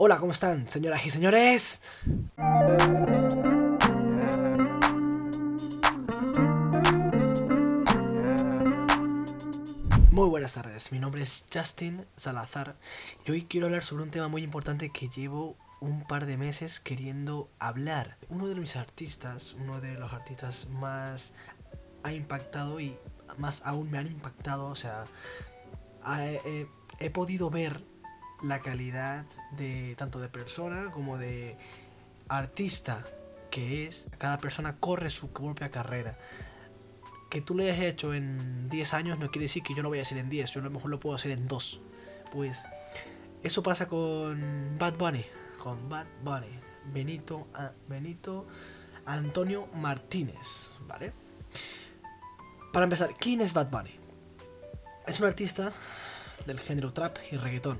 Hola, ¿cómo están, señoras y señores? Muy buenas tardes, mi nombre es Justin Salazar y hoy quiero hablar sobre un tema muy importante que llevo un par de meses queriendo hablar. Uno de mis artistas, uno de los artistas más ha impactado y más aún me han impactado, o sea, he podido ver la calidad de tanto de persona como de artista que es. Cada persona corre su propia carrera. Que tú lo hayas hecho en 10 años no quiere decir que yo lo voy a hacer en 10, yo a lo mejor lo puedo hacer en 2. Pues eso pasa con Bad Bunny, con Bad Bunny, Benito, Benito Antonio Martínez, ¿vale? Para empezar, ¿quién es Bad Bunny? Es un artista del género trap y reggaetón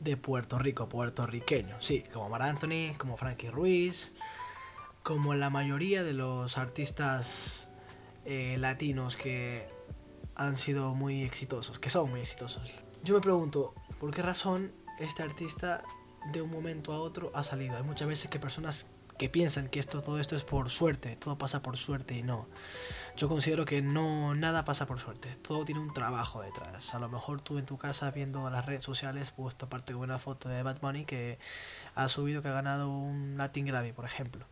de Puerto Rico, puertorriqueño. Sí, como Mar Anthony, como Frankie Ruiz, como la mayoría de los artistas eh, latinos que han sido muy exitosos, que son muy exitosos. Yo me pregunto, ¿por qué razón este artista de un momento a otro ha salido? Hay muchas veces que personas que piensan que esto, todo esto es por suerte, todo pasa por suerte y no. Yo considero que no, nada pasa por suerte, todo tiene un trabajo detrás. A lo mejor tú en tu casa viendo las redes sociales, puesto aparte de una foto de Bad Bunny que ha subido que ha ganado un Latin Grammy, por ejemplo.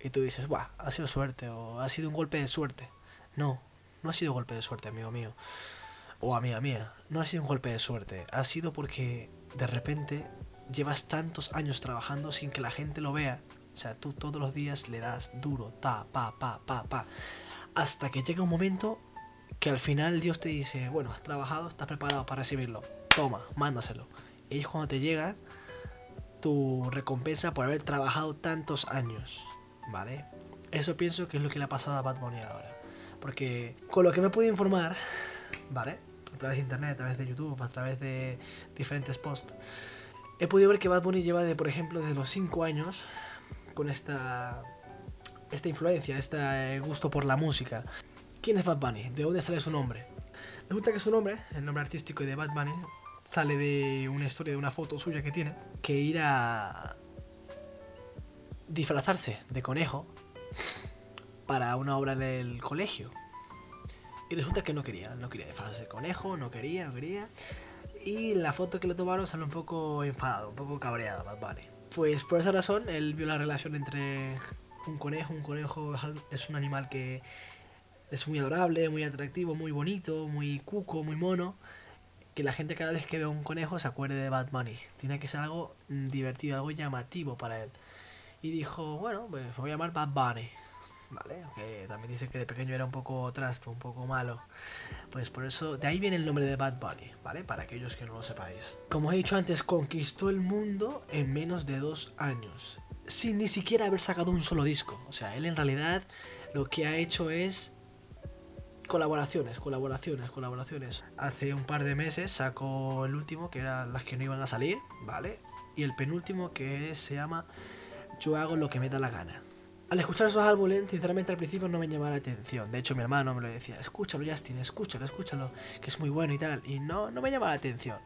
Y tú dices, Buah, ha sido suerte o ha sido un golpe de suerte. No, no ha sido golpe de suerte, amigo mío. O amiga mía, no ha sido un golpe de suerte. Ha sido porque de repente llevas tantos años trabajando sin que la gente lo vea o sea, tú todos los días le das duro, ta, pa, pa, pa, pa. Hasta que llega un momento que al final Dios te dice, bueno, has trabajado, estás preparado para recibirlo. Toma, mándaselo. Y es cuando te llega tu recompensa por haber trabajado tantos años. ¿Vale? Eso pienso que es lo que le ha pasado a Bad Bunny ahora. Porque con lo que me pude informar, ¿vale? A través de internet, a través de YouTube, a través de diferentes posts, he podido ver que Bad Bunny lleva de, por ejemplo, desde los 5 años con esta, esta influencia, este gusto por la música. ¿Quién es Bad Bunny? ¿De dónde sale su nombre? Resulta que su nombre, el nombre artístico de Bad Bunny, sale de una historia, de una foto suya que tiene, que ir a disfrazarse de conejo para una obra del colegio. Y resulta que no quería, no quería disfrazarse de conejo, no quería, no quería. Y la foto que le tomaron sale un poco enfadado, un poco cabreado Bad Bunny. Pues por esa razón él vio la relación entre un conejo, un conejo es un animal que es muy adorable, muy atractivo, muy bonito, muy cuco, muy mono. Que la gente cada vez que ve un conejo se acuerde de Bad Bunny. Tiene que ser algo divertido, algo llamativo para él. Y dijo, bueno, pues voy a llamar Bad Bunny. ¿Vale? Que también dice que de pequeño era un poco trasto, un poco malo. Pues por eso, de ahí viene el nombre de Bad Bunny, ¿vale? Para aquellos que no lo sepáis. Como he dicho antes, conquistó el mundo en menos de dos años, sin ni siquiera haber sacado un solo disco. O sea, él en realidad lo que ha hecho es colaboraciones, colaboraciones, colaboraciones. Hace un par de meses sacó el último, que eran las que no iban a salir, ¿vale? Y el penúltimo que se llama Yo hago lo que me da la gana. Al escuchar esos álbumes, sinceramente al principio no me llamaba la atención. De hecho, mi hermano me lo decía, escúchalo Justin, escúchalo, escúchalo, que es muy bueno y tal. Y no, no me llamaba la atención.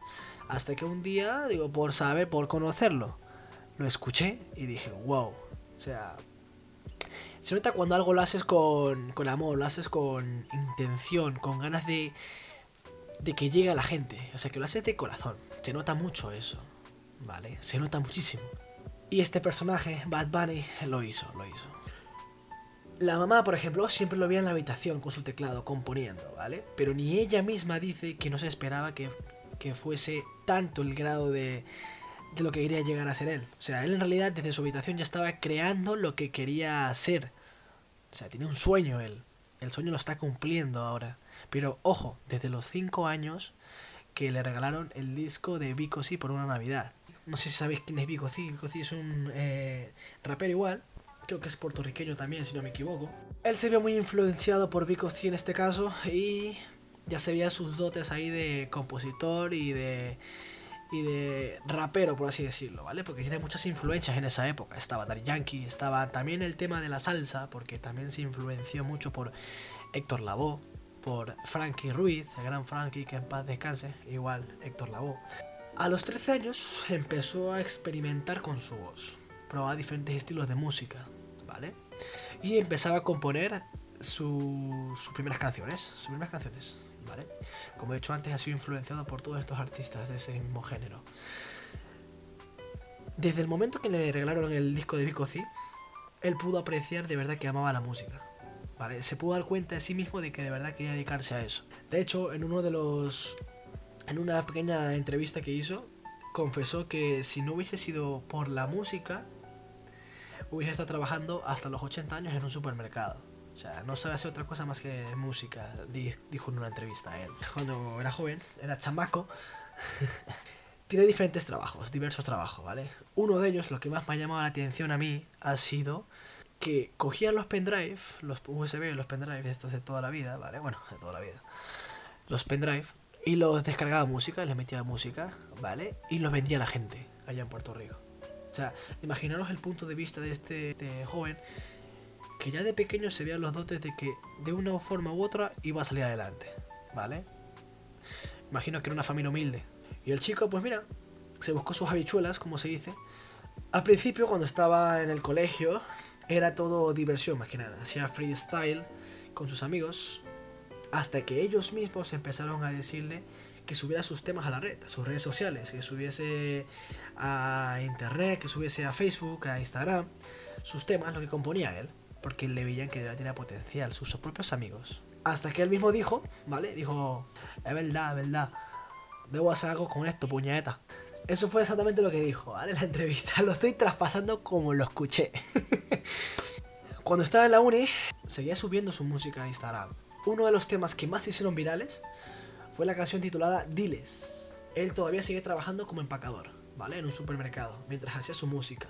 Hasta que un día, digo, por saber, por conocerlo, lo escuché y dije, wow. O sea, se nota cuando algo lo haces con, con amor, lo haces con intención, con ganas de, de que llegue a la gente. O sea, que lo haces de corazón. Se nota mucho eso, ¿vale? Se nota muchísimo. Y este personaje, Bad Bunny, lo hizo, lo hizo. La mamá, por ejemplo, siempre lo veía en la habitación con su teclado, componiendo, ¿vale? Pero ni ella misma dice que no se esperaba que, fuese tanto el grado de, de lo que quería llegar a ser él. O sea, él en realidad desde su habitación ya estaba creando lo que quería ser. O sea, tiene un sueño él. El sueño lo está cumpliendo ahora. Pero ojo, desde los 5 años que le regalaron el disco de Vico Sí por una Navidad. No sé si sabéis quién es Vico C. Vico C es un eh, rapero igual. Creo que es puertorriqueño también, si no me equivoco. Él se vio muy influenciado por Vico C en este caso y ya se veía sus dotes ahí de compositor y de y de rapero, por así decirlo, ¿vale? Porque tiene muchas influencias en esa época. Estaba Daddy Yankee, estaba también el tema de la salsa, porque también se influenció mucho por Héctor Lavoe, por Frankie Ruiz, el gran Frankie, que en paz descanse, igual Héctor Lavoe. A los 13 años empezó a experimentar con su voz, probaba diferentes estilos de música, ¿vale? Y empezaba a componer su- sus primeras canciones, sus primeras canciones, ¿vale? Como he dicho antes, ha sido influenciado por todos estos artistas de ese mismo género. Desde el momento que le regalaron el disco de Vico C, él pudo apreciar de verdad que amaba la música. ¿vale? Se pudo dar cuenta de sí mismo de que de verdad quería dedicarse a eso. De hecho, en uno de los. En una pequeña entrevista que hizo, confesó que si no hubiese sido por la música, hubiese estado trabajando hasta los 80 años en un supermercado. O sea, no sabe hacer otra cosa más que música, di- dijo en una entrevista a él. Cuando era joven, era chamaco, tiene diferentes trabajos, diversos trabajos, ¿vale? Uno de ellos, lo que más me ha llamado la atención a mí, ha sido que cogía los pendrive, los USB, los pendrive estos de toda la vida, ¿vale? Bueno, de toda la vida. Los pendrive, y los descargaba música, les metía música, ¿vale? Y los vendía a la gente allá en Puerto Rico. O sea, imaginaros el punto de vista de este, este joven que ya de pequeño se veían los dotes de que de una forma u otra iba a salir adelante, ¿vale? Imagino que era una familia humilde. Y el chico, pues mira, se buscó sus habichuelas, como se dice. Al principio, cuando estaba en el colegio, era todo diversión más que nada. Hacía freestyle con sus amigos, hasta que ellos mismos empezaron a decirle que subiera sus temas a la red, a sus redes sociales, que subiese a internet, que subiese a Facebook, a Instagram, sus temas, lo que componía él, porque le veían que tenía potencial, sus propios amigos. Hasta que él mismo dijo, ¿vale? Dijo, es verdad, es verdad, debo hacer algo con esto, puñeta. Eso fue exactamente lo que dijo, ¿vale? La entrevista. Lo estoy traspasando como lo escuché. Cuando estaba en la uni, seguía subiendo su música a Instagram. Uno de los temas que más hicieron virales fue la canción titulada Diles. Él todavía sigue trabajando como empacador, ¿vale? En un supermercado, mientras hacía su música.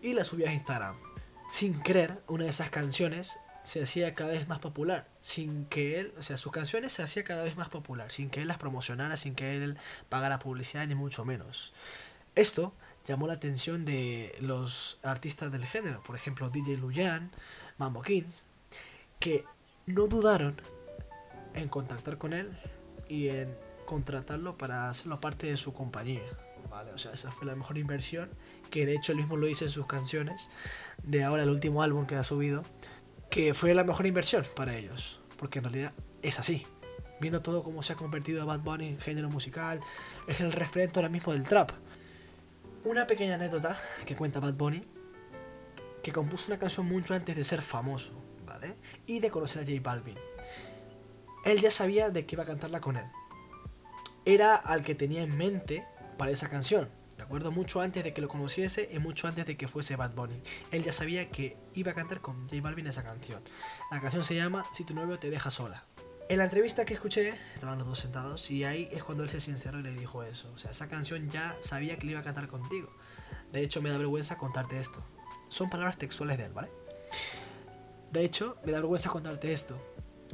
Y la subía a Instagram. Sin querer, una de esas canciones se hacía cada vez más popular. Sin que él, o sea, sus canciones se hacía cada vez más popular. Sin que él las promocionara, sin que él pagara publicidad, ni mucho menos. Esto llamó la atención de los artistas del género, por ejemplo DJ Luyan, Mambo Kings, que no dudaron en contactar con él y en contratarlo para hacerlo parte de su compañía. Vale, o sea, esa fue la mejor inversión, que de hecho él mismo lo dice en sus canciones, de ahora el último álbum que ha subido, que fue la mejor inversión para ellos, porque en realidad es así. Viendo todo cómo se ha convertido Bad Bunny en género musical, es el referente ahora mismo del trap. Una pequeña anécdota que cuenta Bad Bunny, que compuso una canción mucho antes de ser famoso, Y de conocer a J Balvin. Él ya sabía de que iba a cantarla con él. Era al que tenía en mente para esa canción, ¿de acuerdo? Mucho antes de que lo conociese y mucho antes de que fuese Bad Bunny. Él ya sabía que iba a cantar con J Balvin esa canción. La canción se llama Si tu novio te deja sola. En la entrevista que escuché, estaban los dos sentados y ahí es cuando él se sinceró y le dijo eso. O sea, esa canción ya sabía que le iba a cantar contigo. De hecho, me da vergüenza contarte esto. Son palabras textuales de él, ¿vale? De hecho, me da vergüenza contarte esto.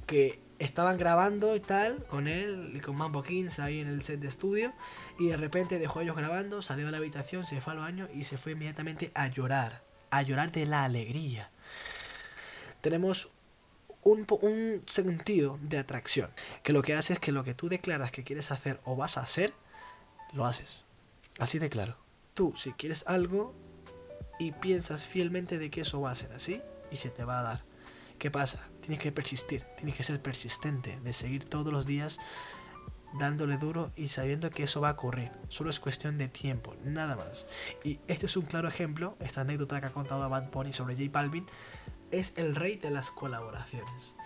Que estaban grabando y tal con él y con Mambo Kings ahí en el set de estudio y de repente dejó a ellos grabando, salió de la habitación, se fue al baño y se fue inmediatamente a llorar. A llorar de la alegría. Tenemos un, un sentido de atracción. Que lo que hace es que lo que tú declaras que quieres hacer o vas a hacer, lo haces. Así de claro. Tú, si quieres algo y piensas fielmente de que eso va a ser así, y se te va a dar. ¿Qué pasa? Tienes que persistir, tienes que ser persistente, de seguir todos los días dándole duro y sabiendo que eso va a ocurrir. Solo es cuestión de tiempo, nada más. Y este es un claro ejemplo, esta anécdota que ha contado Bad Bunny sobre J Balvin, es el rey de las colaboraciones.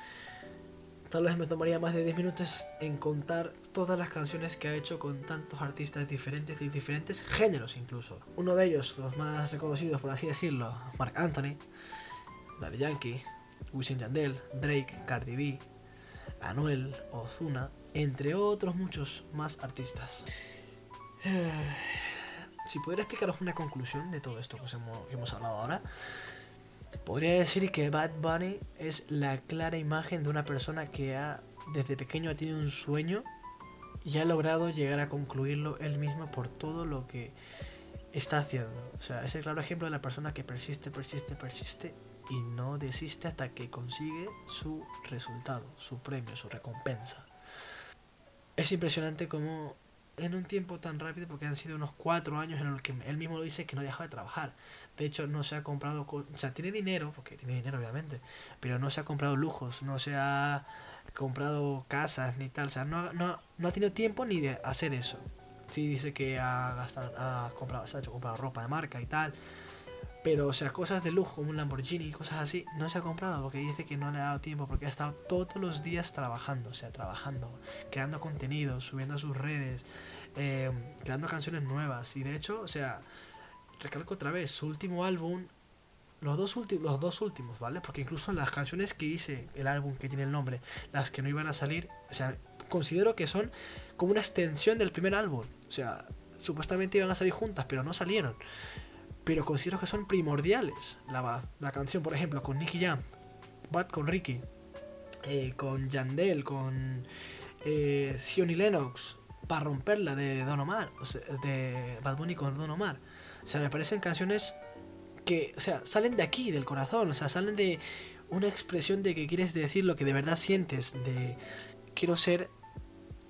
Tal vez me tomaría más de 10 minutos en contar todas las canciones que ha hecho con tantos artistas diferentes y diferentes géneros incluso. Uno de ellos, los más reconocidos por así decirlo, Mark Anthony, Daddy Yankee, Wisin Yandel, Drake, Cardi B, Anuel, Ozuna, entre otros muchos más artistas. Si pudiera explicaros una conclusión de todo esto que os hemos, que hemos hablado ahora, podría decir que Bad Bunny es la clara imagen de una persona que ha, desde pequeño ha tenido un sueño y ha logrado llegar a concluirlo él mismo por todo lo que está haciendo. O sea, es el claro ejemplo de la persona que persiste, persiste, persiste y no desiste hasta que consigue su resultado, su premio, su recompensa. Es impresionante cómo en un tiempo tan rápido porque han sido unos cuatro años en los que él mismo lo dice que no ha dejado de trabajar. De hecho, no se ha comprado, o sea, tiene dinero, porque tiene dinero obviamente, pero no se ha comprado lujos, no se ha comprado casas ni tal, o sea, no ha tenido tiempo ni de hacer eso. Sí dice que ha, gastado, ha comprado, se ha hecho comprado ropa de marca y tal, pero, o sea, cosas de lujo, como un Lamborghini y cosas así, no se ha comprado porque dice que no le ha dado tiempo, porque ha estado todos los días trabajando, o sea, trabajando, creando contenido, subiendo a sus redes, eh, creando canciones nuevas. Y de hecho, o sea, recalco otra vez, su último álbum, los dos, los dos últimos, ¿vale? Porque incluso las canciones que dice el álbum que tiene el nombre, las que no iban a salir, o sea, considero que son como una extensión del primer álbum. O sea, supuestamente iban a salir juntas, pero no salieron pero considero que son primordiales. La, la canción, por ejemplo, con Nicky Jam, Bad con Ricky, eh, con Yandel, con eh, y Lennox, para romperla de Don Omar, de Bad Bunny con Don Omar. O sea, me parecen canciones que, o sea, salen de aquí, del corazón, o sea, salen de una expresión de que quieres decir lo que de verdad sientes, de quiero ser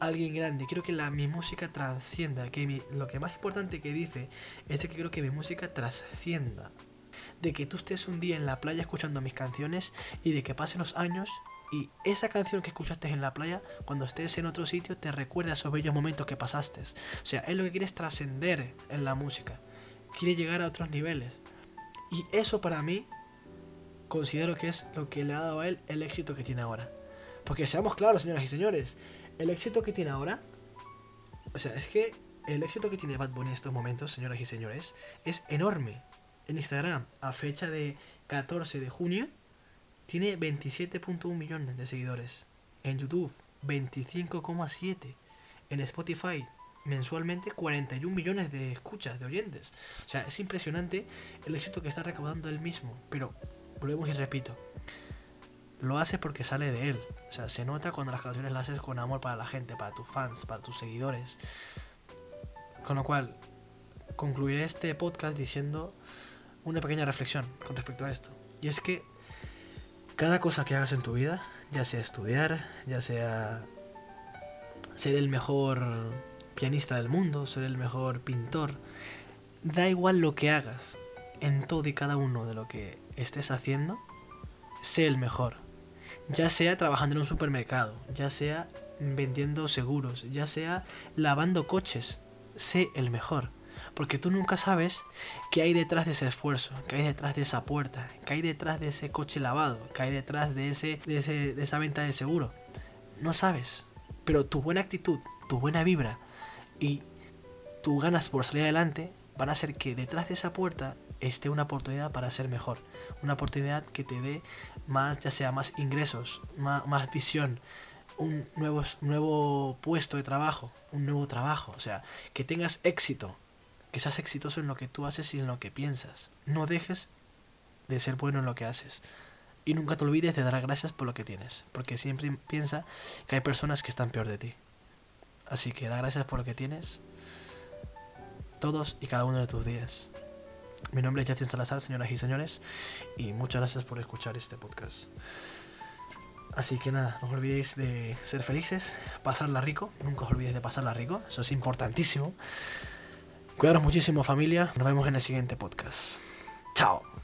alguien grande, quiero que la, mi música trascienda, que lo que más importante que dice es que quiero que mi música trascienda. De que tú estés un día en la playa escuchando mis canciones y de que pasen los años y esa canción que escuchaste en la playa, cuando estés en otro sitio, te recuerda esos bellos momentos que pasaste. O sea, es lo que quieres trascender en la música. Quiere llegar a otros niveles. Y eso para mí considero que es lo que le ha dado a él el éxito que tiene ahora. Porque seamos claros, señoras y señores, el éxito que tiene ahora, o sea, es que el éxito que tiene Bad Bunny en estos momentos, señoras y señores, es enorme. En Instagram, a fecha de 14 de junio, tiene 27.1 millones de seguidores. En YouTube, 25,7. En Spotify, mensualmente 41 millones de escuchas, de oyentes. O sea, es impresionante el éxito que está recaudando él mismo. Pero, volvemos y repito, lo hace porque sale de él. O sea, se nota cuando las canciones las haces con amor para la gente, para tus fans, para tus seguidores. Con lo cual, concluiré este podcast diciendo una pequeña reflexión con respecto a esto. Y es que cada cosa que hagas en tu vida, ya sea estudiar, ya sea ser el mejor pianista del mundo, ser el mejor pintor, da igual lo que hagas en todo y cada uno de lo que estés haciendo, sé el mejor ya sea trabajando en un supermercado, ya sea vendiendo seguros, ya sea lavando coches, sé el mejor. Porque tú nunca sabes qué hay detrás de ese esfuerzo, qué hay detrás de esa puerta, qué hay detrás de ese coche lavado, qué hay detrás de, ese, de, ese, de esa venta de seguro. No sabes. Pero tu buena actitud, tu buena vibra y tu ganas por salir adelante van a hacer que detrás de esa puerta esté una oportunidad para ser mejor. Una oportunidad que te dé más, ya sea más ingresos, más, más visión, un nuevo, nuevo puesto de trabajo, un nuevo trabajo. O sea, que tengas éxito, que seas exitoso en lo que tú haces y en lo que piensas. No dejes de ser bueno en lo que haces. Y nunca te olvides de dar gracias por lo que tienes, porque siempre piensa que hay personas que están peor de ti. Así que da gracias por lo que tienes todos y cada uno de tus días. Mi nombre es Justin Salazar, señoras y señores, y muchas gracias por escuchar este podcast. Así que nada, no os olvidéis de ser felices, pasarla rico, nunca os olvidéis de pasarla rico, eso es importantísimo. Cuidaros muchísimo familia, nos vemos en el siguiente podcast. Chao.